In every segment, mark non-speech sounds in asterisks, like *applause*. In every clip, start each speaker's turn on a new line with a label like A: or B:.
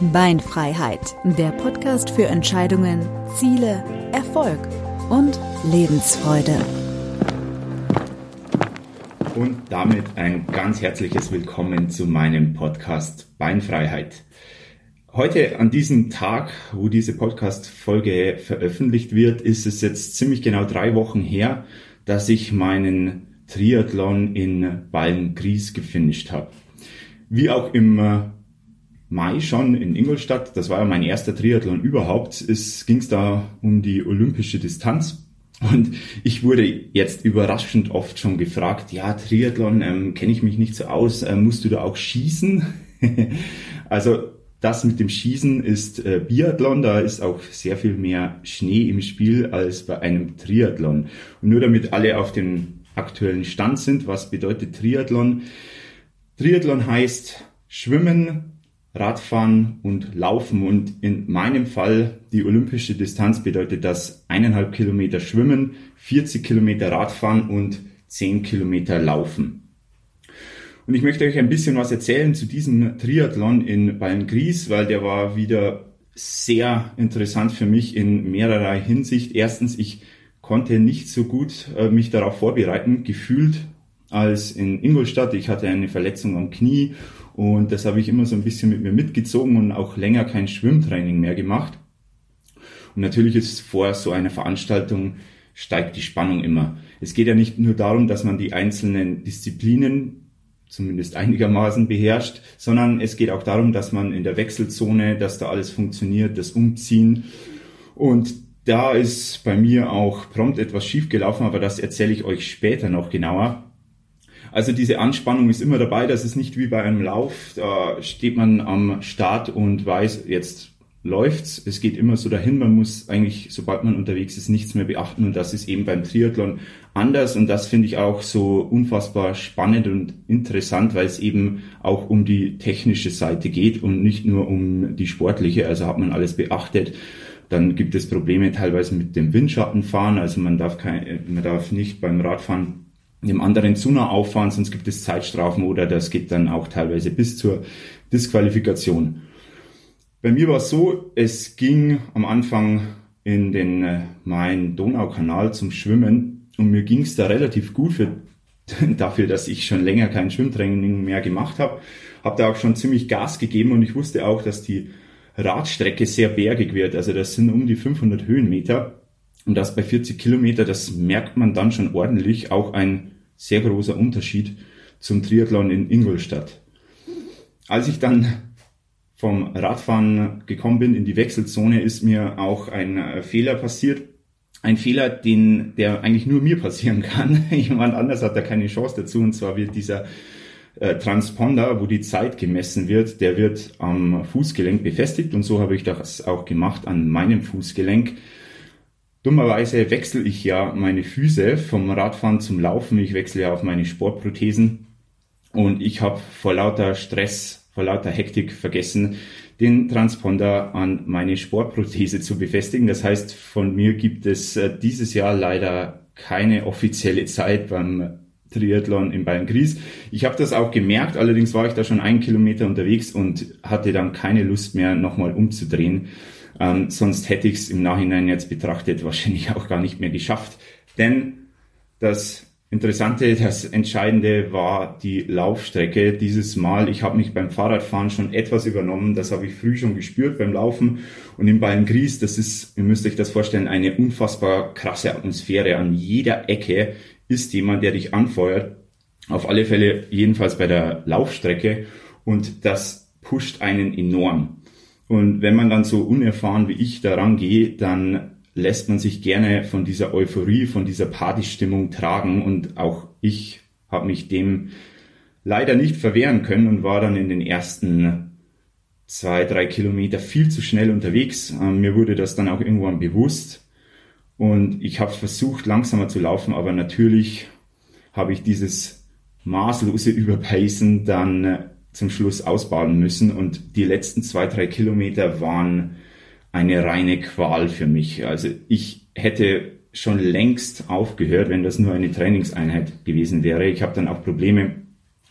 A: Beinfreiheit, der Podcast für Entscheidungen, Ziele, Erfolg und Lebensfreude.
B: Und damit ein ganz herzliches Willkommen zu meinem Podcast Beinfreiheit. Heute an diesem Tag, wo diese Podcast-Folge veröffentlicht wird, ist es jetzt ziemlich genau drei Wochen her, dass ich meinen Triathlon in Ballengries gefinisht habe. Wie auch im Mai schon in Ingolstadt, das war ja mein erster Triathlon überhaupt, ging es da um die olympische Distanz. Und ich wurde jetzt überraschend oft schon gefragt, ja, Triathlon, ähm, kenne ich mich nicht so aus, äh, musst du da auch schießen? *laughs* also das mit dem Schießen ist äh, Biathlon, da ist auch sehr viel mehr Schnee im Spiel als bei einem Triathlon. Und nur damit alle auf dem aktuellen Stand sind, was bedeutet Triathlon? Triathlon heißt Schwimmen, Radfahren und Laufen. Und in meinem Fall, die olympische Distanz bedeutet das eineinhalb Kilometer Schwimmen, 40 Kilometer Radfahren und 10 Kilometer Laufen. Und ich möchte euch ein bisschen was erzählen zu diesem Triathlon in Bayern-Gries, weil der war wieder sehr interessant für mich in mehrerer Hinsicht. Erstens, ich konnte nicht so gut äh, mich darauf vorbereiten, gefühlt als in Ingolstadt. Ich hatte eine Verletzung am Knie und das habe ich immer so ein bisschen mit mir mitgezogen und auch länger kein Schwimmtraining mehr gemacht. Und natürlich ist vor so einer Veranstaltung steigt die Spannung immer. Es geht ja nicht nur darum, dass man die einzelnen Disziplinen zumindest einigermaßen beherrscht, sondern es geht auch darum, dass man in der Wechselzone, dass da alles funktioniert, das Umziehen. Und da ist bei mir auch prompt etwas schiefgelaufen, aber das erzähle ich euch später noch genauer. Also diese Anspannung ist immer dabei. Das ist nicht wie bei einem Lauf. Da steht man am Start und weiß, jetzt läuft's. Es geht immer so dahin. Man muss eigentlich, sobald man unterwegs ist, nichts mehr beachten. Und das ist eben beim Triathlon anders. Und das finde ich auch so unfassbar spannend und interessant, weil es eben auch um die technische Seite geht und nicht nur um die sportliche. Also hat man alles beachtet. Dann gibt es Probleme teilweise mit dem Windschattenfahren. Also man darf kein, man darf nicht beim Radfahren dem anderen zu nah auffahren, sonst gibt es Zeitstrafen oder das geht dann auch teilweise bis zur Disqualifikation. Bei mir war es so, es ging am Anfang in den äh, Main-Donau-Kanal zum Schwimmen und mir ging es da relativ gut für, *laughs* dafür, dass ich schon länger kein Schwimmtraining mehr gemacht habe. Habe da auch schon ziemlich Gas gegeben und ich wusste auch, dass die Radstrecke sehr bergig wird. Also das sind um die 500 Höhenmeter. Und das bei 40 Kilometer, das merkt man dann schon ordentlich, auch ein sehr großer Unterschied zum Triathlon in Ingolstadt. Als ich dann vom Radfahren gekommen bin in die Wechselzone, ist mir auch ein äh, Fehler passiert. Ein Fehler, den, der eigentlich nur mir passieren *laughs* kann. Jemand anders hat da keine Chance dazu. Und zwar wird dieser äh, Transponder, wo die Zeit gemessen wird, der wird am Fußgelenk befestigt. Und so habe ich das auch gemacht an meinem Fußgelenk. Dummerweise wechsle ich ja meine Füße vom Radfahren zum Laufen. Ich wechsle ja auf meine Sportprothesen. Und ich habe vor lauter Stress, vor lauter Hektik vergessen, den Transponder an meine Sportprothese zu befestigen. Das heißt, von mir gibt es äh, dieses Jahr leider keine offizielle Zeit beim Triathlon in Bayern-Gries. Ich habe das auch gemerkt, allerdings war ich da schon einen Kilometer unterwegs und hatte dann keine Lust mehr, nochmal umzudrehen. Ähm, sonst hätte ich es im Nachhinein jetzt betrachtet wahrscheinlich auch gar nicht mehr geschafft. Denn das Interessante, das Entscheidende war die Laufstrecke. Dieses Mal, ich habe mich beim Fahrradfahren schon etwas übernommen. Das habe ich früh schon gespürt beim Laufen. Und in Bayern-Gries, das ist, ihr müsst euch das vorstellen, eine unfassbar krasse Atmosphäre. An jeder Ecke ist jemand, der dich anfeuert. Auf alle Fälle, jedenfalls bei der Laufstrecke. Und das pusht einen enorm. Und wenn man dann so unerfahren wie ich daran gehe, dann lässt man sich gerne von dieser Euphorie, von dieser Partystimmung tragen. Und auch ich habe mich dem leider nicht verwehren können und war dann in den ersten zwei, drei Kilometer viel zu schnell unterwegs. Ähm, mir wurde das dann auch irgendwann bewusst. Und ich habe versucht, langsamer zu laufen, aber natürlich habe ich dieses maßlose Überpacen dann zum Schluss ausbaden müssen. Und die letzten zwei, drei Kilometer waren eine reine Qual für mich. Also ich hätte schon längst aufgehört, wenn das nur eine Trainingseinheit gewesen wäre. Ich habe dann auch Probleme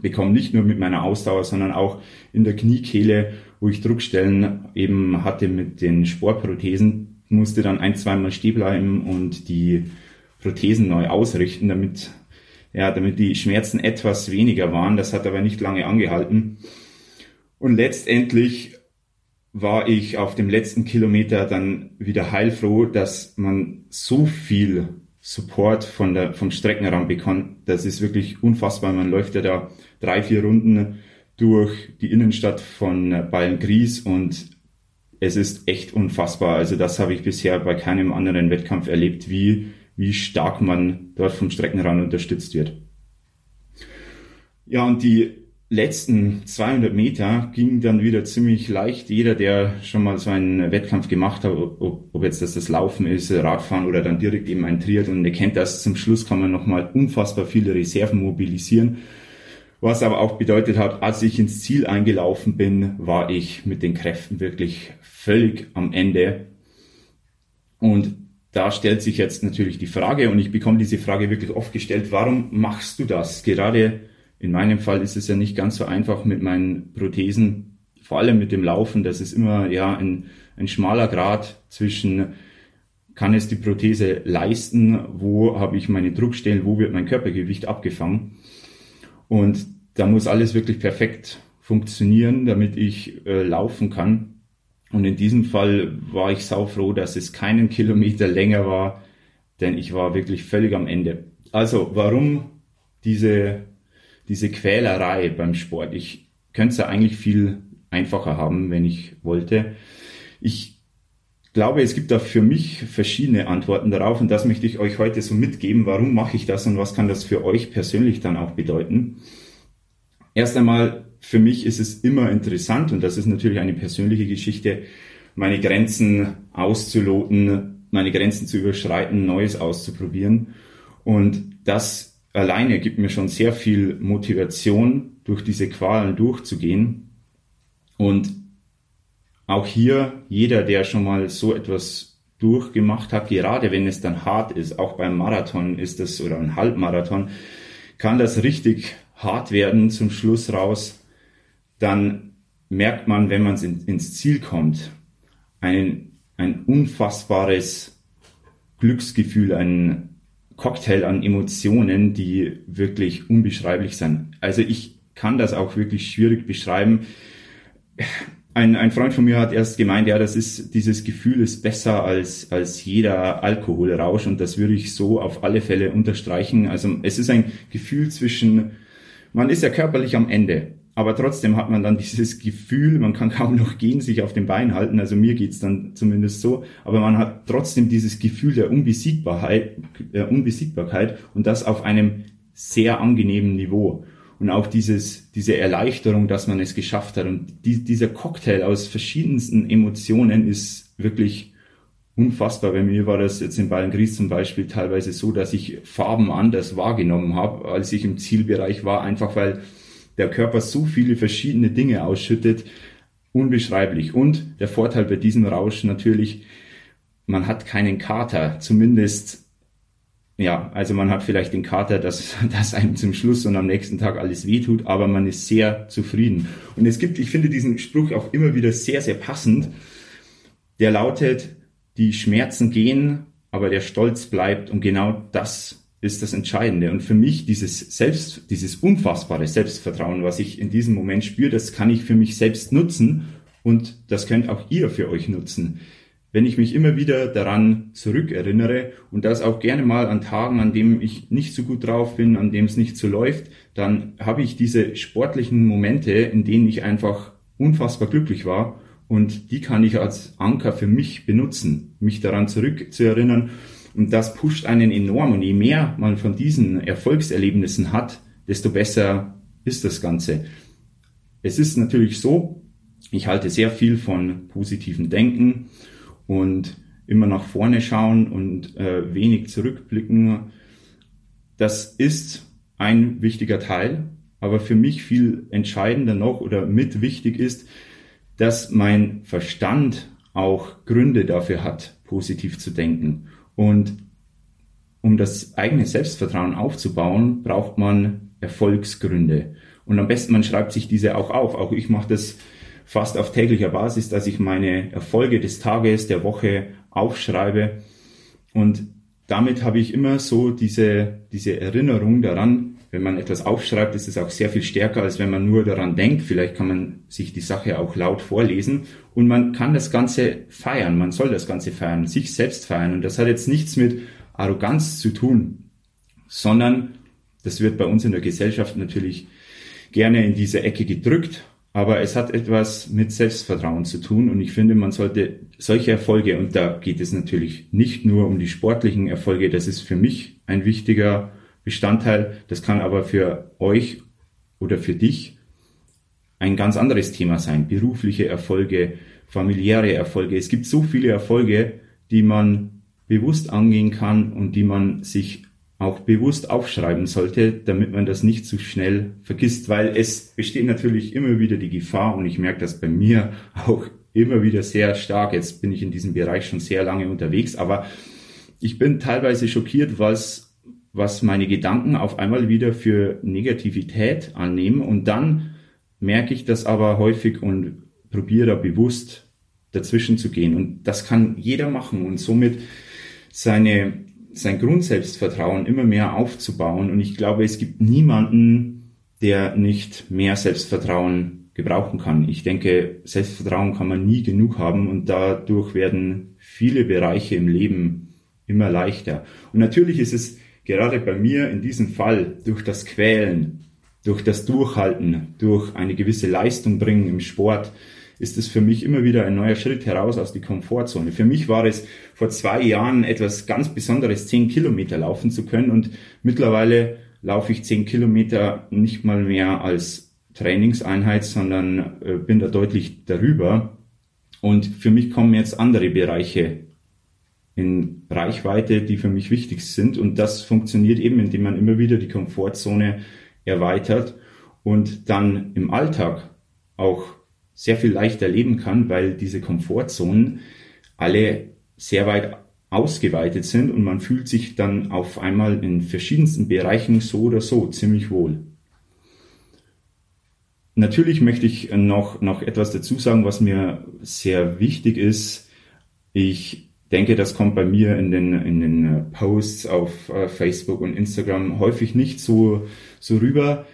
B: bekommen, nicht nur mit meiner Ausdauer, sondern auch in der Kniekehle, wo ich Druckstellen eben hatte mit den Sportprothesen, musste dann ein, zweimal stehen bleiben und die Prothesen neu ausrichten, damit ja, damit die Schmerzen etwas weniger waren. Das hat aber nicht lange angehalten. Und letztendlich war ich auf dem letzten Kilometer dann wieder heilfroh, dass man so viel Support von der, vom Streckenrand bekommt. Das ist wirklich unfassbar. Man läuft ja da drei, vier Runden durch die Innenstadt von Bayern-Gries und es ist echt unfassbar. Also das habe ich bisher bei keinem anderen Wettkampf erlebt, wie wie stark man dort vom Streckenrand unterstützt wird. Ja, und die letzten 200 Meter gingen dann wieder ziemlich leicht. Jeder, der schon mal so einen Wettkampf gemacht hat, ob, ob jetzt das das Laufen ist, Radfahren oder dann direkt eben ein Triathlon, der kennt das. Zum Schluss kann man nochmal unfassbar viele Reserven mobilisieren. Was aber auch bedeutet hat, als ich ins Ziel eingelaufen bin, war ich mit den Kräften wirklich völlig am Ende. Und da stellt sich jetzt natürlich die Frage, und ich bekomme diese Frage wirklich oft gestellt, warum machst du das? Gerade in meinem Fall ist es ja nicht ganz so einfach mit meinen Prothesen, vor allem mit dem Laufen. Das ist immer ja ein, ein schmaler Grad zwischen, kann es die Prothese leisten, wo habe ich meine Druckstellen, wo wird mein Körpergewicht abgefangen. Und da muss alles wirklich perfekt funktionieren, damit ich äh, laufen kann. Und in diesem Fall war ich saufroh, dass es keinen Kilometer länger war, denn ich war wirklich völlig am Ende. Also, warum diese, diese Quälerei beim Sport? Ich könnte es ja eigentlich viel einfacher haben, wenn ich wollte. Ich glaube, es gibt da für mich verschiedene Antworten darauf und das möchte ich euch heute so mitgeben. Warum mache ich das und was kann das für euch persönlich dann auch bedeuten? Erst einmal für mich ist es immer interessant, und das ist natürlich eine persönliche Geschichte, meine Grenzen auszuloten, meine Grenzen zu überschreiten, Neues auszuprobieren. Und das alleine gibt mir schon sehr viel Motivation, durch diese Qualen durchzugehen. Und auch hier, jeder, der schon mal so etwas durchgemacht hat, gerade wenn es dann hart ist, auch beim Marathon ist das oder ein Halbmarathon, kann das richtig hart werden zum Schluss raus dann merkt man, wenn man in, ins Ziel kommt, ein, ein unfassbares Glücksgefühl, ein Cocktail an Emotionen, die wirklich unbeschreiblich sind. Also ich kann das auch wirklich schwierig beschreiben. Ein, ein Freund von mir hat erst gemeint, ja, das ist, dieses Gefühl ist besser als, als jeder Alkoholrausch und das würde ich so auf alle Fälle unterstreichen. Also es ist ein Gefühl zwischen, man ist ja körperlich am Ende aber trotzdem hat man dann *laughs* dieses Gefühl, man kann kaum noch gehen, sich auf den Beinen halten, also mir geht's dann zumindest so, aber man hat trotzdem dieses Gefühl der Unbesiegbarkeit, der Unbesiegbarkeit und das auf einem sehr angenehmen Niveau. Und auch dieses, diese Erleichterung, dass man es geschafft hat. Und die, dieser Cocktail aus verschiedensten Emotionen ist wirklich unfassbar. Bei mir war das jetzt in Bayern Gries zum Beispiel teilweise so, dass ich Farben anders wahrgenommen habe, als ich im Zielbereich war, einfach weil der Körper so viele verschiedene Dinge ausschüttet, unbeschreiblich. Und der Vorteil bei diesem Rausch natürlich, man hat keinen Kater, zumindest, ja, also man hat vielleicht den Kater, dass, *laughs* dass einem zum Schluss und am nächsten Tag alles wehtut, aber man ist sehr zufrieden. Und es gibt, ich finde diesen Spruch auch immer wieder sehr, sehr passend. Der lautet, die Schmerzen gehen, aber der Stolz bleibt und genau das ist das Entscheidende. Und für mich dieses Selbst, dieses unfassbare Selbstvertrauen, was ich in diesem Moment spüre, das kann ich für mich selbst nutzen und das könnt auch ihr für euch nutzen. Wenn ich mich immer wieder daran zurückerinnere und das auch gerne mal an Tagen, an denen ich nicht so gut drauf bin, an dem es nicht so läuft, dann habe ich diese sportlichen Momente, in denen ich einfach unfassbar glücklich war und die kann ich als Anker für mich benutzen, mich daran zurückzuerinnern und das pusht einen enorm. Und je mehr man von diesen Erfolgserlebnissen hat, desto besser ist das Ganze. Es ist natürlich so, Ich halte sehr viel von positivem Denken und immer nach vorne schauen und äh, wenig zurückblicken. Das ist ein wichtiger Teil, aber für mich viel entscheidender noch oder mit wichtig ist, dass mein Verstand auch Gründe dafür hat, positiv zu denken. Und um das eigene Selbstvertrauen aufzubauen, braucht man Erfolgsgründe. Und am besten, man schreibt sich diese auch auf. Auch ich mache das fast auf täglicher Basis, dass ich meine Erfolge des Tages, der Woche aufschreibe. Und damit habe ich immer so diese, diese Erinnerung daran, wenn man etwas aufschreibt, ist es auch sehr viel stärker, als wenn man nur daran denkt. Vielleicht kann man sich die Sache auch laut vorlesen und man kann das Ganze feiern. Man soll das Ganze feiern, sich selbst feiern. Und das hat jetzt nichts mit Arroganz zu tun, sondern das wird bei uns in der Gesellschaft natürlich gerne in diese Ecke gedrückt aber es hat etwas mit Selbstvertrauen zu tun und ich finde, man sollte solche Erfolge, und da geht es natürlich nicht nur um die sportlichen Erfolge, das ist für mich ein wichtiger Bestandteil, das kann aber für euch oder für dich ein ganz anderes Thema sein. Berufliche Erfolge, familiäre Erfolge. Es gibt so viele Erfolge, die man bewusst angehen kann und die man sich auch bewusst aufschreiben sollte, damit man das nicht zu schnell vergisst, weil es besteht natürlich immer wieder die Gefahr und ich merke das bei mir auch immer wieder sehr stark. Jetzt bin ich in diesem Bereich schon sehr lange unterwegs, aber ich bin teilweise schockiert, was, was meine Gedanken auf einmal wieder für Negativität annehmen und dann merke ich das aber häufig und probiere da bewusst dazwischen zu gehen und das kann jeder machen und somit seine sein Grundselbstvertrauen immer mehr aufzubauen. Und ich glaube, es gibt niemanden, der nicht mehr Selbstvertrauen gebrauchen kann. Ich denke, Selbstvertrauen kann man nie genug haben und dadurch werden viele Bereiche im Leben immer leichter. Und natürlich ist es gerade bei mir in diesem Fall durch das Quälen, durch das Durchhalten, durch eine gewisse Leistung bringen im Sport, ist es für mich immer wieder ein neuer Schritt heraus aus der Komfortzone. Für mich war es vor zwei Jahren etwas ganz Besonderes, zehn Kilometer laufen zu können und mittlerweile laufe ich zehn Kilometer nicht mal mehr als Trainingseinheit, sondern äh, bin da deutlich darüber. Und für mich kommen jetzt andere Bereiche in Reichweite, die für mich wichtig sind. Und das funktioniert eben, indem man immer wieder die Komfortzone erweitert und dann im Alltag auch sehr viel leichter leben kann, weil diese Komfortzonen alle sehr weit ausgeweitet sind und man fühlt sich dann auf einmal in verschiedensten Bereichen so oder so ziemlich wohl. Natürlich möchte ich noch, noch etwas dazu sagen, was mir sehr wichtig ist. Ich denke, das kommt bei mir in den, in den Posts auf äh, Facebook und Instagram häufig nicht so, so rüber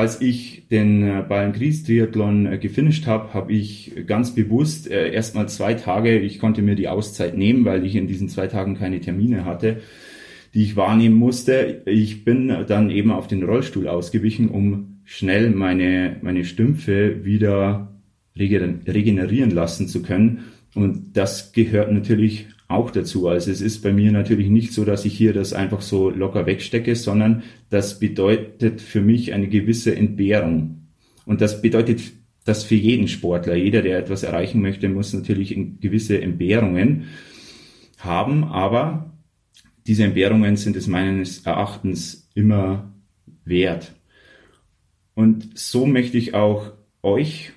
B: als ich den äh, Bayern Gries Triathlon äh, gefinisht habe, habe ich ganz bewusst äh, erstmal zwei Tage, ich konnte mir die Auszeit nehmen, weil ich in diesen zwei Tagen keine Termine hatte, die ich wahrnehmen musste. Ich bin dann eben auf den Rollstuhl ausgewichen, um schnell meine, meine Stümpfe wieder regenerieren lassen zu können. Und das gehört natürlich auch dazu. Also es ist bei mir natürlich nicht so, dass ich hier das einfach so locker wegstecke, sondern das bedeutet für mich eine gewisse Entbehrung. Und das bedeutet das für jeden Sportler. Jeder, der etwas erreichen möchte, muss natürlich gewisse Entbehrungen haben, aber diese Entbehrungen sind es meines Erachtens immer wert. Und so möchte ich auch euch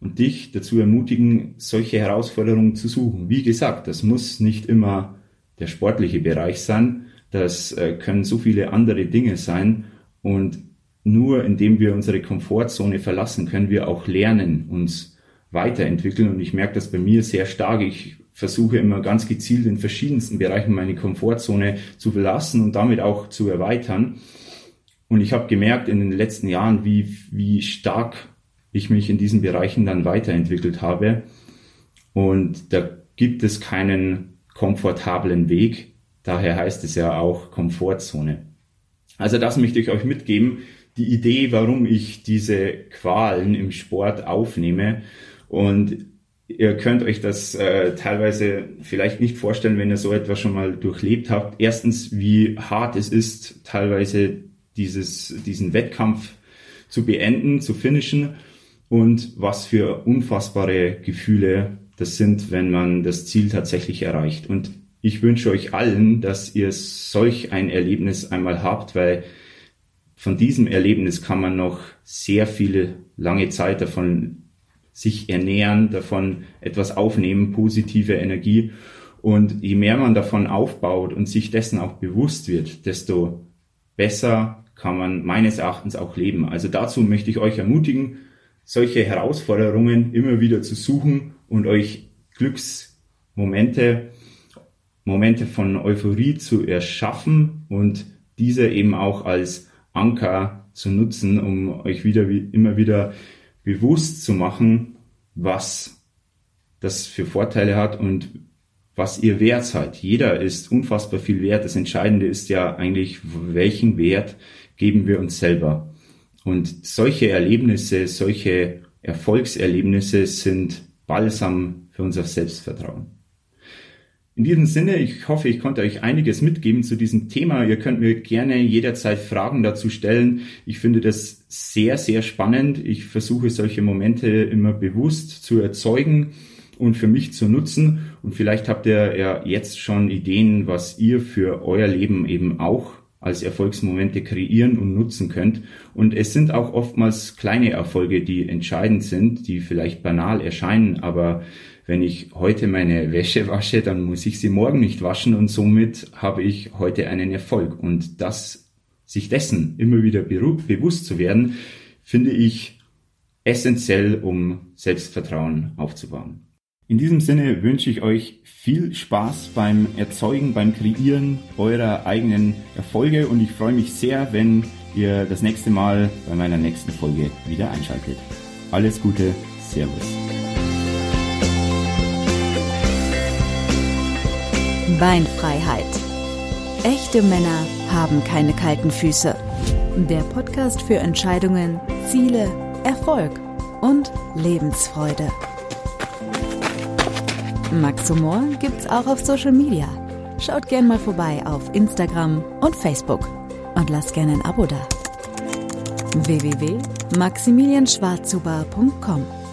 B: und dich dazu ermutigen, solche Herausforderungen zu suchen. Wie gesagt, das muss nicht immer der sportliche Bereich sein, das äh, können so viele andere Dinge sein und nur indem wir unsere Komfortzone verlassen, können wir auch lernen, uns weiterentwickeln und ich merke das bei mir sehr stark. Ich versuche immer ganz gezielt in verschiedensten Bereichen meine Komfortzone zu verlassen und damit auch zu erweitern. Und ich habe gemerkt in den letzten Jahren, wie, wie stark ich mich in diesen Bereichen dann weiterentwickelt habe. Und da gibt es keinen komfortablen Weg. Daher heißt es ja auch Komfortzone. Also das möchte ich euch mitgeben. Die Idee, warum ich diese Qualen im Sport aufnehme. Und ihr könnt euch das äh, teilweise vielleicht nicht vorstellen, wenn ihr so etwas schon mal durchlebt habt. Erstens, wie hart es ist, teilweise dieses, diesen Wettkampf zu beenden, zu finishen und was für unfassbare Gefühle das sind, wenn man das Ziel tatsächlich erreicht. Und ich wünsche euch allen, dass ihr solch ein Erlebnis einmal habt, weil von diesem Erlebnis kann man noch sehr viele lange Zeit davon sich ernähren, davon etwas aufnehmen, positive Energie. Und je mehr man davon aufbaut und sich dessen auch bewusst wird, desto besser kann man meines Erachtens auch leben. Also dazu möchte ich euch ermutigen, solche Herausforderungen immer wieder zu suchen und euch Glücksmomente, Momente von Euphorie zu erschaffen und diese eben auch als Anker zu nutzen, um euch wieder immer wieder bewusst zu machen, was das für Vorteile hat und was ihr Wert seid. Jeder ist unfassbar viel wert. Das Entscheidende ist ja eigentlich, welchen Wert geben wir uns selber. Und solche Erlebnisse, solche Erfolgserlebnisse sind Balsam für unser Selbstvertrauen. In diesem Sinne, ich hoffe, ich konnte euch einiges mitgeben zu diesem Thema. Ihr könnt mir gerne jederzeit Fragen dazu stellen. Ich finde das sehr, sehr spannend. Ich versuche solche Momente immer bewusst zu erzeugen und für mich zu nutzen. Und vielleicht habt ihr ja jetzt schon Ideen, was ihr für euer Leben eben auch als Erfolgsmomente kreieren und nutzen könnt. Und es sind auch oftmals kleine Erfolge, die entscheidend sind, die vielleicht banal erscheinen, aber wenn ich heute meine Wäsche wasche, dann muss ich sie morgen nicht waschen und somit habe ich heute einen Erfolg. Und das, sich dessen immer wieder bewusst zu werden, finde ich essentiell, um Selbstvertrauen aufzubauen. In diesem Sinne wünsche ich euch viel Spaß beim Erzeugen, beim Kreieren eurer eigenen Erfolge und ich freue mich sehr, wenn ihr das nächste Mal bei meiner nächsten Folge wieder einschaltet. Alles Gute, Servus.
A: Beinfreiheit. Echte Männer haben keine kalten Füße. Der Podcast für Entscheidungen, Ziele, Erfolg und Lebensfreude. Max Humor gibt's auch auf Social Media. Schaut gern mal vorbei auf Instagram und Facebook und lasst gerne ein Abo da. www.maximilianschwarzhuber.com